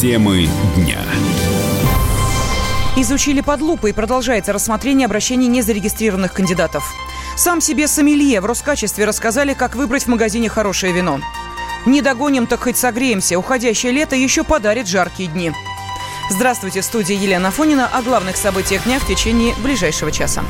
Темы дня. Изучили под лупой и продолжается рассмотрение обращений незарегистрированных кандидатов. Сам себе сомелье в Роскачестве рассказали, как выбрать в магазине хорошее вино. Не догоним, так хоть согреемся. Уходящее лето еще подарит жаркие дни. Здравствуйте, в студии Елена Фонина о главных событиях дня в течение ближайшего часа.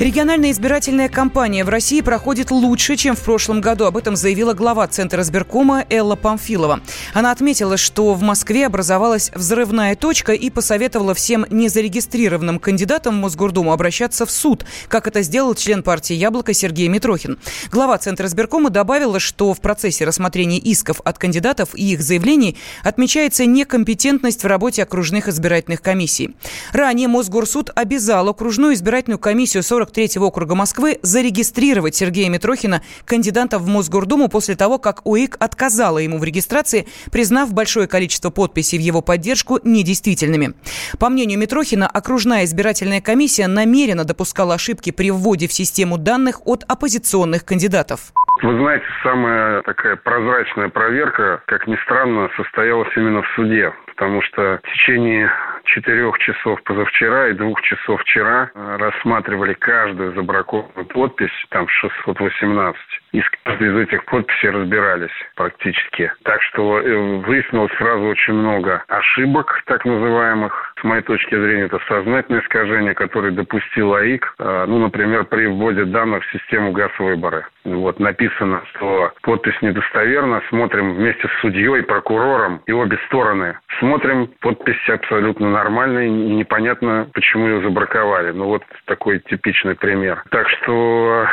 Региональная избирательная кампания в России проходит лучше, чем в прошлом году. Об этом заявила глава Центра избиркома Элла Памфилова. Она отметила, что в Москве образовалась взрывная точка и посоветовала всем незарегистрированным кандидатам в Мосгордуму обращаться в суд, как это сделал член партии «Яблоко» Сергей Митрохин. Глава Центра избиркома добавила, что в процессе рассмотрения исков от кандидатов и их заявлений отмечается некомпетентность в работе окружных избирательных комиссий. Ранее Мосгорсуд обязал окружную избирательную комиссию 40 43 округа Москвы зарегистрировать Сергея Митрохина кандидата в Мосгордуму после того, как УИК отказала ему в регистрации, признав большое количество подписей в его поддержку недействительными. По мнению Митрохина, окружная избирательная комиссия намеренно допускала ошибки при вводе в систему данных от оппозиционных кандидатов. Вы знаете, самая такая прозрачная проверка, как ни странно, состоялась именно в суде, потому что в течение четырех часов позавчера и двух часов вчера э, рассматривали каждую забракованную подпись, там 618. И с каждой из этих подписей разбирались практически. Так что э, выяснилось сразу очень много ошибок, так называемых. С моей точки зрения, это сознательное искажение, которое допустил АИК. Э, ну, например, при вводе данных в систему газ-выборы. Вот написано, что подпись недостоверна. Смотрим вместе с судьей, прокурором и обе стороны. Смотрим, подпись абсолютно нормальная, и непонятно, почему ее забраковали. Ну, вот такой типичный пример. Так что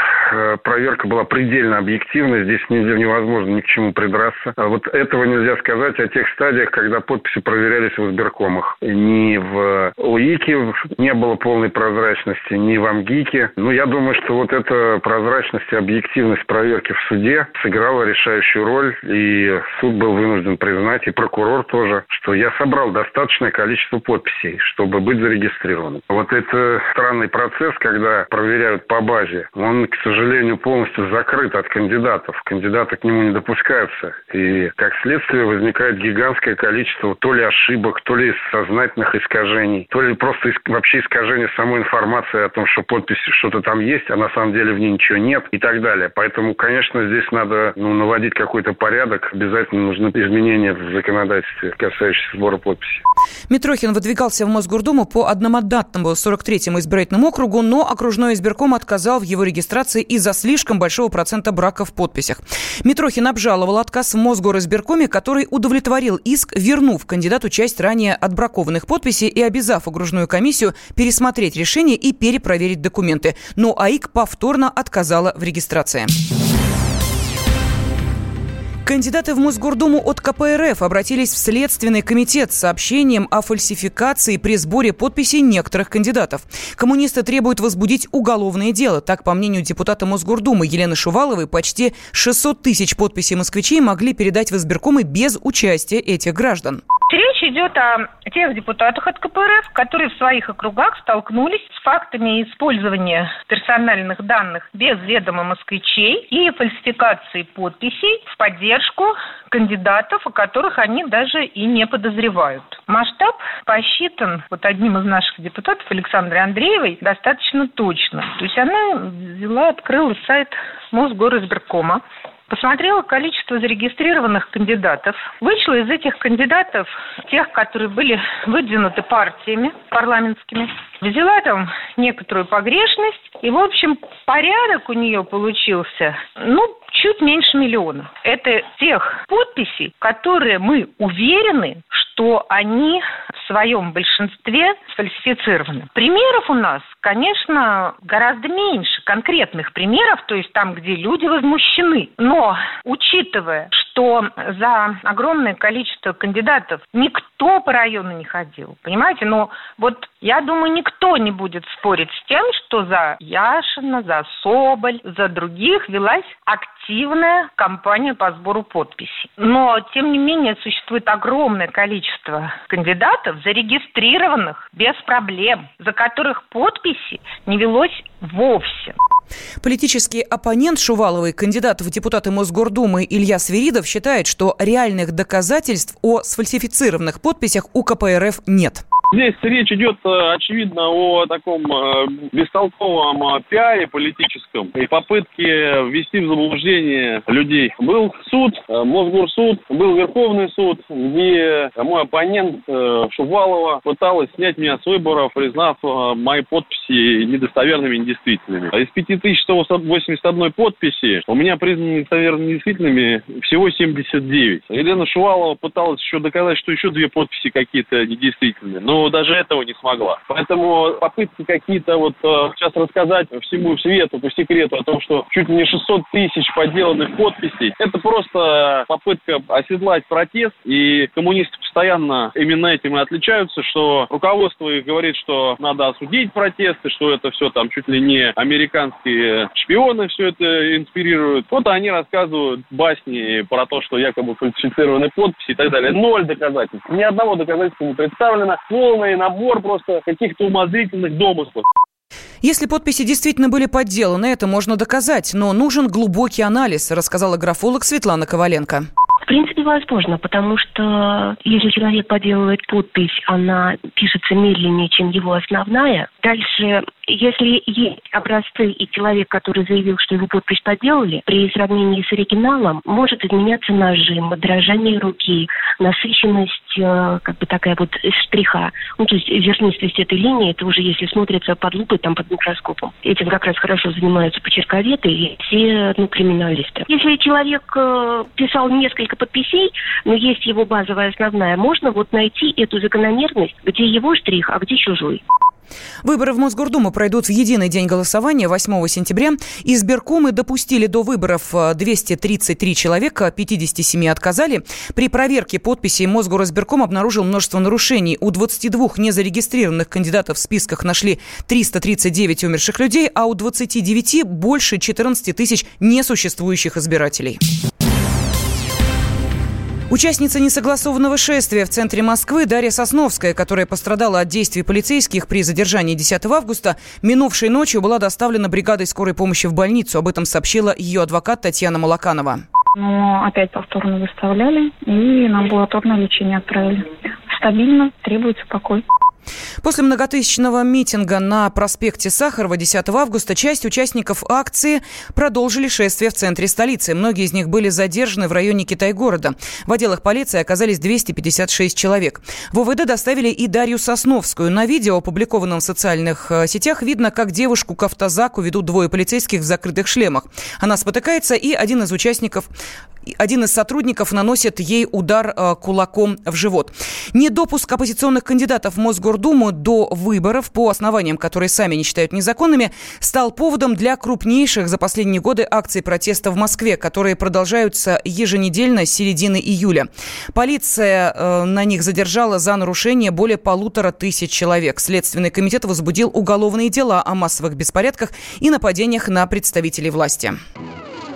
проверка была предельно объективной, здесь невозможно ни к чему придраться. А вот этого нельзя сказать о тех стадиях, когда подписи проверялись в избиркомах. Ни в УИКе не было полной прозрачности, ни в АМГИКе. Ну, я думаю, что вот эта прозрачность и объективность проверки в суде сыграла решающую роль, и суд был вынужден признать, и прокурор тоже, что я собрал достаточное количество подписей, чтобы быть зарегистрированным. Вот это странный процесс, когда проверяют по базе, он, к сожалению, полностью закрыт от кандидатов. Кандидаты к нему не допускаются. И, как следствие, возникает гигантское количество то ли ошибок, то ли сознательных искажений, то ли просто вообще искажение самой информации о том, что подпись что-то там есть, а на самом деле в ней ничего нет и так далее. Поэтому, конечно, здесь надо ну, наводить какой-то порядок. Обязательно нужны изменения в законодательстве, касающиеся сбора подписей. Митрохин выдвигался в Мосгордуму по одномандатному 43-му избирательному округу, но окружной избирком отказал в его регистрации из-за слишком большого процента брака в подписях. Митрохин обжаловал отказ в Мосгоризбиркоме, который удовлетворил иск, вернув кандидату часть ранее отбракованных подписей и обязав окружную комиссию пересмотреть решение и перепроверить документы. Но АИК повторно отказала в регистрации. Кандидаты в Мосгордуму от КПРФ обратились в Следственный комитет с сообщением о фальсификации при сборе подписей некоторых кандидатов. Коммунисты требуют возбудить уголовное дело. Так, по мнению депутата Мосгордумы Елены Шуваловой, почти 600 тысяч подписей москвичей могли передать в избиркомы без участия этих граждан. Речь идет о тех депутатах от КПРФ, которые в своих округах столкнулись с фактами использования персональных данных без ведома москвичей и фальсификации подписей в поддержку кандидатов, о которых они даже и не подозревают. Масштаб посчитан вот одним из наших депутатов, Александрой Андреевой, достаточно точно. То есть она взяла, открыла сайт Мосгоризбиркома, посмотрела количество зарегистрированных кандидатов, вычла из этих кандидатов тех, которые были выдвинуты партиями парламентскими, взяла там некоторую погрешность, и, в общем, порядок у нее получился, ну, чуть меньше миллиона. Это тех подписей, которые мы уверены, что они в своем большинстве сфальсифицированы. Примеров у нас, конечно, гораздо меньше, конкретных примеров, то есть там, где люди возмущены. Но, учитывая, что за огромное количество кандидатов никто по району не ходил, понимаете? Но вот я думаю, никто не будет спорить с тем, что за Яшина, за Соболь, за других велась активная кампания по сбору подписей. Но, тем не менее, существует огромное количество кандидатов, зарегистрированных без проблем, за которых подписи не велось вовсе. Политический оппонент Шуваловой, кандидат в депутаты Мосгордумы Илья Свиридов считает, что реальных доказательств о сфальсифицированных подписях у КПРФ нет. Здесь речь идет, э, очевидно, о таком э, бестолковом э, пиаре политическом и попытке ввести в заблуждение людей. Был суд, Мосгорсуд, был Верховный суд, где мой оппонент Шувалова пыталась снять меня с выборов, признав мои подписи недостоверными и недействительными. Из 5181 подписи у меня признаны недостоверными и недействительными всего 79. Елена Шувалова пыталась еще доказать, что еще две подписи какие-то недействительные. Но даже этого не смогла. Поэтому попытки какие-то вот э, сейчас рассказать всему свету по секрету о том, что чуть ли не 600 тысяч подделанных подписей, это просто попытка оседлать протест, и коммунисты постоянно именно этим и отличаются, что руководство их говорит, что надо осудить протесты, что это все там чуть ли не американские шпионы все это инспирируют. Вот они рассказывают басни про то, что якобы фальсифицированы подписи и так далее. Ноль доказательств. Ни одного доказательства не представлено. Ну, полный набор просто каких-то умозрительных домыслов. Если подписи действительно были подделаны, это можно доказать, но нужен глубокий анализ, рассказала графолог Светлана Коваленко. В принципе, возможно, потому что если человек подделывает подпись, она пишется медленнее, чем его основная. Дальше если есть образцы и человек, который заявил, что его подпись подделали, при сравнении с оригиналом может изменяться нажим, дрожание руки, насыщенность, э, как бы такая вот штриха. Ну, то есть зернистость этой линии, это уже если смотрится под лупой, там под микроскопом. Этим как раз хорошо занимаются почерковеды и все ну, криминалисты. Если человек э, писал несколько подписей, но есть его базовая основная, можно вот найти эту закономерность, где его штрих, а где чужой. Выборы в Мосгордуму пройдут в единый день голосования 8 сентября. Избиркомы допустили до выборов 233 э, человека, 57 отказали. При проверке подписей Мосгоризбирком обнаружил множество нарушений. У 22 незарегистрированных кандидатов в списках нашли 339 умерших людей, а у 29 больше 14 тысяч несуществующих избирателей. Участница несогласованного шествия в центре Москвы Дарья Сосновская, которая пострадала от действий полицейских при задержании 10 августа, минувшей ночью была доставлена бригадой скорой помощи в больницу. Об этом сообщила ее адвокат Татьяна Малаканова. Но опять повторно выставляли и на амбулаторное лечение отправили. Стабильно, требуется покой. После многотысячного митинга на проспекте Сахарова 10 августа часть участников акции продолжили шествие в центре столицы. Многие из них были задержаны в районе Китай-города. В отделах полиции оказались 256 человек. В ОВД доставили и Дарью Сосновскую. На видео, опубликованном в социальных э, сетях, видно, как девушку к автозаку ведут двое полицейских в закрытых шлемах. Она спотыкается, и один из участников один из сотрудников наносит ей удар э, кулаком в живот. Недопуск оппозиционных кандидатов в Мосгордуму до выборов по основаниям, которые сами не считают незаконными, стал поводом для крупнейших за последние годы акций протеста в Москве, которые продолжаются еженедельно с середины июля. Полиция э, на них задержала за нарушение более полутора тысяч человек. Следственный комитет возбудил уголовные дела о массовых беспорядках и нападениях на представителей власти.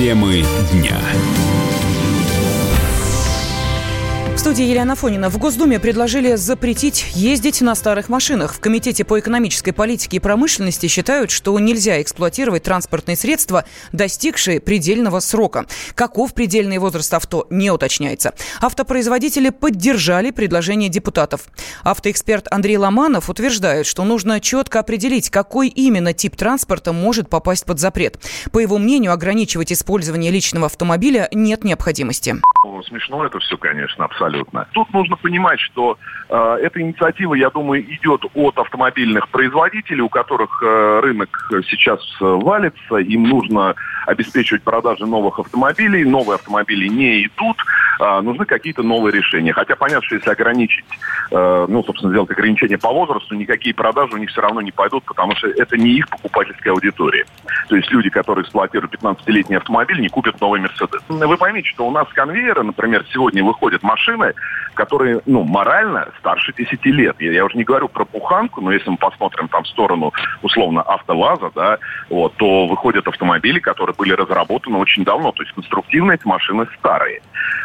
Темы дня. В студии Елена Фонина. В Госдуме предложили запретить ездить на старых машинах. В Комитете по экономической политике и промышленности считают, что нельзя эксплуатировать транспортные средства, достигшие предельного срока. Каков предельный возраст авто, не уточняется. Автопроизводители поддержали предложение депутатов. Автоэксперт Андрей Ломанов утверждает, что нужно четко определить, какой именно тип транспорта может попасть под запрет. По его мнению, ограничивать использование личного автомобиля нет необходимости. смешно это все, конечно, абсолютно. Тут нужно понимать, что э, эта инициатива, я думаю, идет от автомобильных производителей, у которых э, рынок сейчас э, валится, им нужно обеспечивать продажи новых автомобилей, новые автомобили не идут, э, нужны какие-то новые решения. Хотя понятно, что если ограничить, э, ну, собственно, сделать ограничение по возрасту, никакие продажи у них все равно не пойдут, потому что это не их покупательская аудитория. То есть люди, которые эксплуатируют 15-летний автомобиль, не купят новый Мерседес. Вы поймите, что у нас с конвейера, например, сегодня выходят машины, которые, ну, морально старше 10 лет. Я, я уже не говорю про пуханку, но если мы посмотрим там в сторону, условно, автоваза, да, вот, то выходят автомобили, которые были разработаны очень давно. То есть конструктивно эти машины старые.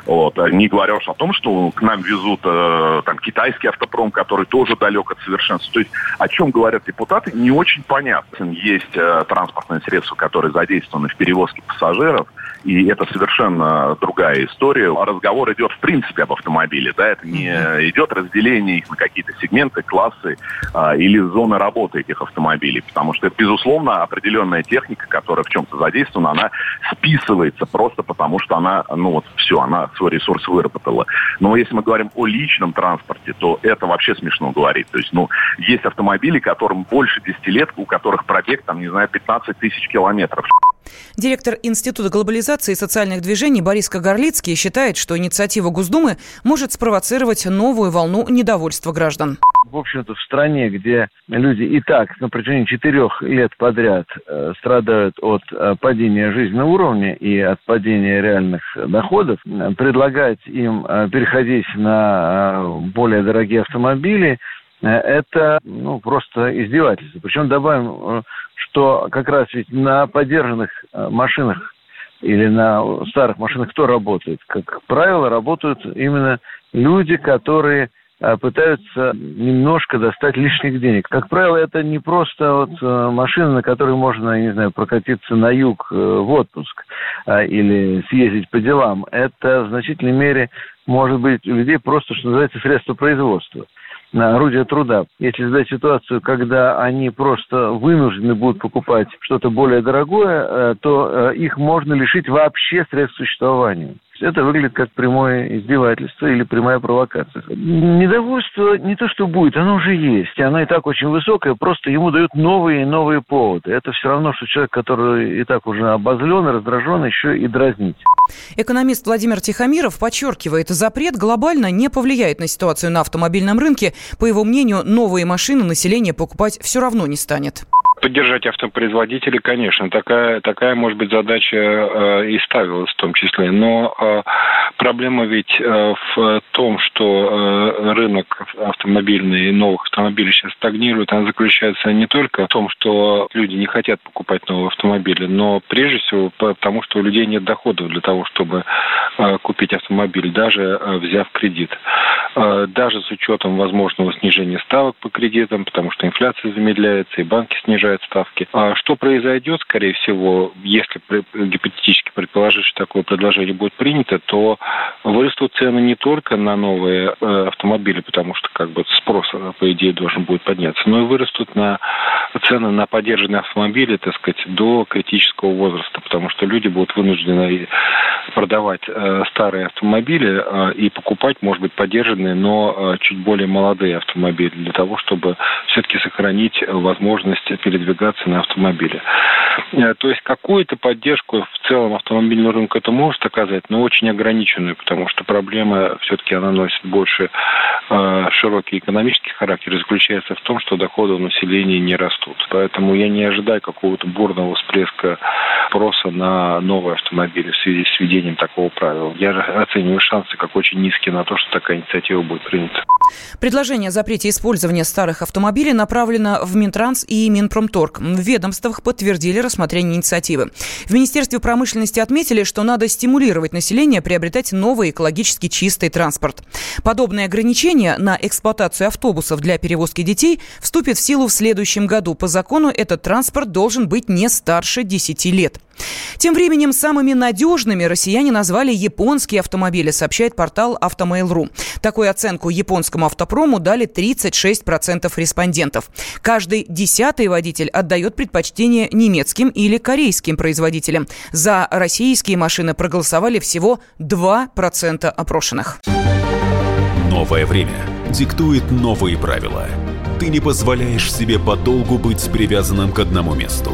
Вот. А не говоря уж о том, что к нам везут э, там китайский автопром, который тоже далек от совершенства. То есть о чем говорят депутаты, не очень понятно. Есть э, транспортные средства, которые задействованы в перевозке пассажиров, и это совершенно другая история. Разговор идет в принципе об автомобиле. Да? Это не идет разделение их на какие-то сегменты, классы а, или зоны работы этих автомобилей. Потому что безусловно, определенная техника, которая в чем-то задействована, она списывается просто потому, что она, ну вот все, она свой ресурс выработала. Но если мы говорим о личном транспорте, то это вообще смешно говорить. То есть, ну, есть автомобили, которым больше 10 лет, у которых пробег, там, не знаю, 15 тысяч километров. Директор Института глобализации и социальных движений Борис Кагарлицкий считает, что инициатива Госдумы может спровоцировать новую волну недовольства граждан. В общем-то, в стране, где люди и так на протяжении четырех лет подряд э, страдают от э, падения жизненного уровня и от падения реальных доходов, э, предлагать им переходить на более дорогие автомобили – это ну, просто издевательство. Причем добавим, что как раз ведь на поддержанных э, машинах или на старых машинах кто работает? Как правило, работают именно люди, которые пытаются немножко достать лишних денег. Как правило, это не просто вот машина, на которой можно, не знаю, прокатиться на юг в отпуск или съездить по делам. Это в значительной мере может быть у людей просто, что называется, средство производства орудия труда. Если задать ситуацию, когда они просто вынуждены будут покупать что-то более дорогое, э, то э, их можно лишить вообще средств существования. Это выглядит как прямое издевательство или прямая провокация. Недовольство не то, что будет, оно уже есть. Оно и так очень высокое, просто ему дают новые и новые поводы. Это все равно, что человек, который и так уже обозлен, раздражен, еще и дразнить. Экономист Владимир Тихомиров подчеркивает, запрет глобально не повлияет на ситуацию на автомобильном рынке. По его мнению, новые машины население покупать все равно не станет поддержать автопроизводителей, конечно, такая, такая может быть, задача э, и ставилась в том числе. Но э, проблема ведь э, в том, что э, рынок автомобильный и новых автомобилей сейчас стагнирует, она заключается не только в том, что люди не хотят покупать новые автомобили, но прежде всего потому, что у людей нет доходов для того, чтобы э, купить автомобиль, даже э, взяв кредит. Э, даже с учетом возможного снижения ставок по кредитам, потому что инфляция замедляется и банки снижают ставки. А что произойдет, скорее всего, если гипотетически предположить, что такое предложение будет принято, то вырастут цены не только на новые э, автомобили, потому что как бы спрос, э, по идее, должен будет подняться, но и вырастут на цены на поддержанные автомобили, так сказать, до критического возраста, потому что люди будут вынуждены продавать э, старые автомобили и покупать, может быть, поддержанные, но чуть более молодые автомобили для того, чтобы все-таки сохранить возможность передвигаться на автомобиле. То есть какую-то поддержку в целом автомобильного рынка это может оказать, но очень ограниченную, потому что проблема все-таки она носит больше э, широкий экономический характер и заключается в том, что доходы у населения не растут. Поэтому я не ожидаю какого-то бурного всплеска спроса на новые автомобили в связи с введением такого правила. Я оцениваю шансы как очень низкие на то, что такая инициатива будет принята. Предложение о запрете использования старых автомобилей направлено в Минтранс и Минпромторг. В ведомствах подтвердили рассмотрение инициативы. В Министерстве промышленности отметили, что надо стимулировать население приобретать новый экологически чистый транспорт. Подобные ограничения на эксплуатацию автобусов для перевозки детей вступят в силу в следующем году. По закону этот транспорт должен быть не старше 10 лет. Тем временем самыми надежными россияне назвали японские автомобили, сообщает портал Автомейл.ру. Такую оценку японскому автопрому дали 36% респондентов. Каждый десятый водитель отдает предпочтение немецким или корейским производителям. За российские машины проголосовали всего 2% опрошенных. Новое время диктует новые правила. Ты не позволяешь себе подолгу быть привязанным к одному месту.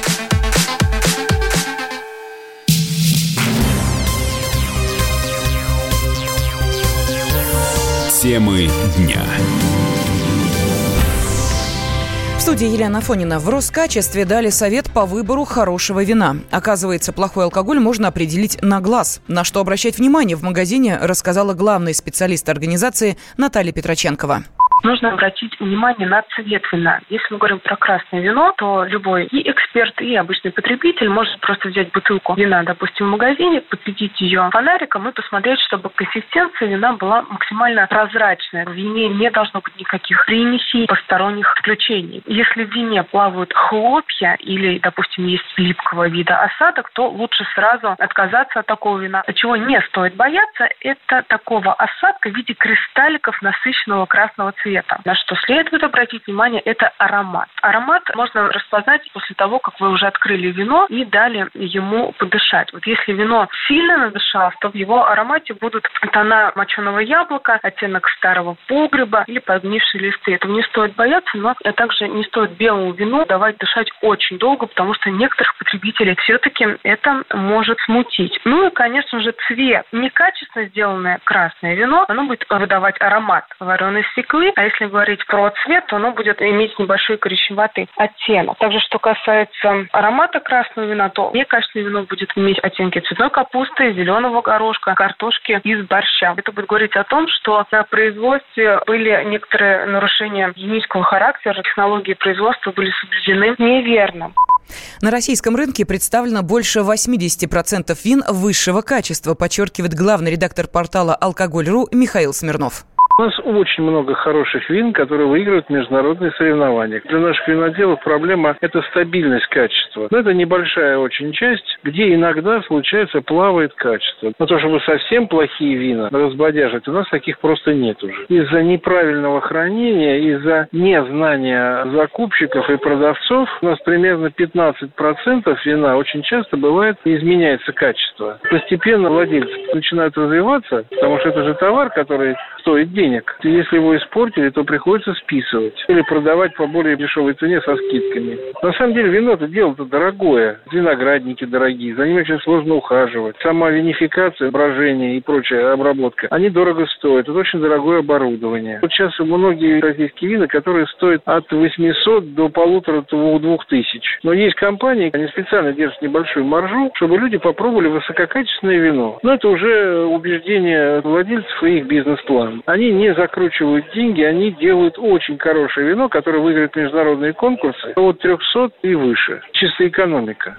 Темы дня. В студии Елена Афонина. В Роскачестве дали совет по выбору хорошего вина. Оказывается, плохой алкоголь можно определить на глаз. На что обращать внимание в магазине, рассказала главный специалист организации Наталья Петроченкова нужно обратить внимание на цвет вина. Если мы говорим про красное вино, то любой и эксперт, и обычный потребитель может просто взять бутылку вина, допустим, в магазине, подсветить ее фонариком и посмотреть, чтобы консистенция вина была максимально прозрачная. В вине не должно быть никаких примесей, посторонних включений. Если в вине плавают хлопья или, допустим, есть липкого вида осадок, то лучше сразу отказаться от такого вина. Чего не стоит бояться, это такого осадка в виде кристалликов насыщенного красного цвета цвета. На что следует обратить внимание, это аромат. Аромат можно распознать после того, как вы уже открыли вино и дали ему подышать. Вот если вино сильно надышалось, то в его аромате будут тона моченого яблока, оттенок старого погреба или подгнившие листы. Этого не стоит бояться, но также не стоит белому вину давать дышать очень долго, потому что некоторых потребителей все-таки это может смутить. Ну и, конечно же, цвет. Некачественно сделанное красное вино, оно будет выдавать аромат вареной свеклы, а если говорить про цвет, то оно будет иметь небольшой коричневатый оттенок. Также, что касается аромата красного вина, то некачественное вино будет иметь оттенки цветной капусты, зеленого горошка, картошки из борща. Это будет говорить о том, что на производстве были некоторые нарушения гигиенического характера, технологии производства были соблюдены неверно. На российском рынке представлено больше 80% вин высшего качества, подчеркивает главный редактор портала «Алкоголь.ру» Михаил Смирнов. У нас очень много хороших вин, которые выигрывают международные соревнования. Для наших виноделов проблема – это стабильность качества. Но это небольшая очень часть, где иногда, случается, плавает качество. Но то, чтобы совсем плохие вина разбодяжить, у нас таких просто нет уже. Из-за неправильного хранения, из-за незнания закупщиков и продавцов у нас примерно 15% вина очень часто бывает изменяется качество. Постепенно владельцы начинают развиваться, потому что это же товар, который стоит денег. Если его испортили, то приходится списывать или продавать по более дешевой цене со скидками. На самом деле вино-то дело-то дорогое. Виноградники дорогие, за ними очень сложно ухаживать. Сама винификация, брожение и прочая обработка, они дорого стоят. Это очень дорогое оборудование. Вот сейчас многие российские вина, которые стоят от 800 до полутора-двух тысяч. Но есть компании, они специально держат небольшую маржу, чтобы люди попробовали высококачественное вино. Но это уже убеждение владельцев и их бизнес-план вином. Они не закручивают деньги, они делают очень хорошее вино, которое выиграет международные конкурсы от 300 и выше. Чисто экономика.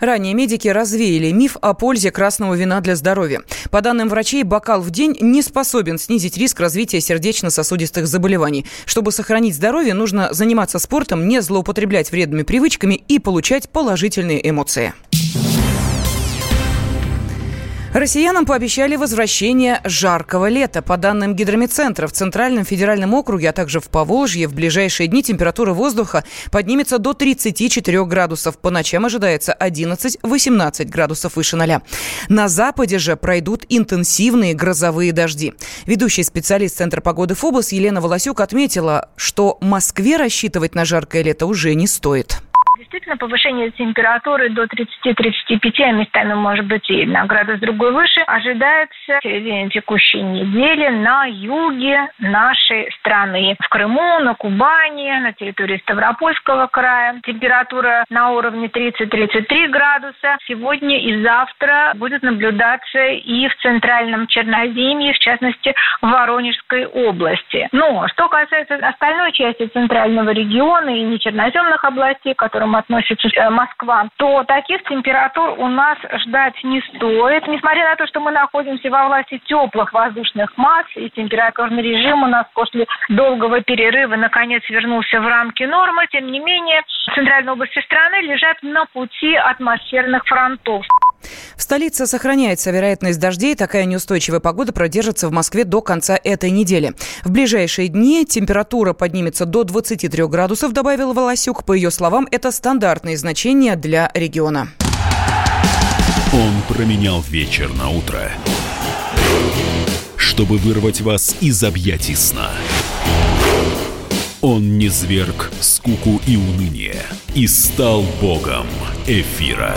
Ранее медики развеяли миф о пользе красного вина для здоровья. По данным врачей, бокал в день не способен снизить риск развития сердечно-сосудистых заболеваний. Чтобы сохранить здоровье, нужно заниматься спортом, не злоупотреблять вредными привычками и получать положительные эмоции. Россиянам пообещали возвращение жаркого лета. По данным гидромедцентра, в Центральном федеральном округе, а также в Поволжье, в ближайшие дни температура воздуха поднимется до 34 градусов. По ночам ожидается 11-18 градусов выше ноля. На западе же пройдут интенсивные грозовые дожди. Ведущий специалист Центра погоды ФОБОС Елена Волосюк отметила, что Москве рассчитывать на жаркое лето уже не стоит. Действительно повышение температуры до 30-35, а местами может быть и на градус другой выше, ожидается в середине текущей недели на юге нашей страны. В Крыму, на Кубани, на территории Ставропольского края. Температура на уровне 30-33 градуса. Сегодня и завтра будет наблюдаться и в центральном Черноземье, в частности, в Воронежской области. Но что касается остальной части центрального региона и нечерноземных областей, к которым относится э, Москва, то таких температур у нас ждать не стоит. Несмотря на то, что мы находимся во власти теплых воздушных масс, и температурный режим у нас после долгого перерыва наконец вернулся в рамки нормы, тем не менее, центральные области страны лежат на пути атмосферных фронтов. В столице сохраняется вероятность дождей. Такая неустойчивая погода продержится в Москве до конца этой недели. В ближайшие дни температура поднимется до 23 градусов, добавил Волосюк. По ее словам, это стандартные значения для региона. Он променял вечер на утро, чтобы вырвать вас из объятий сна. Он не зверг скуку и уныние и стал богом эфира.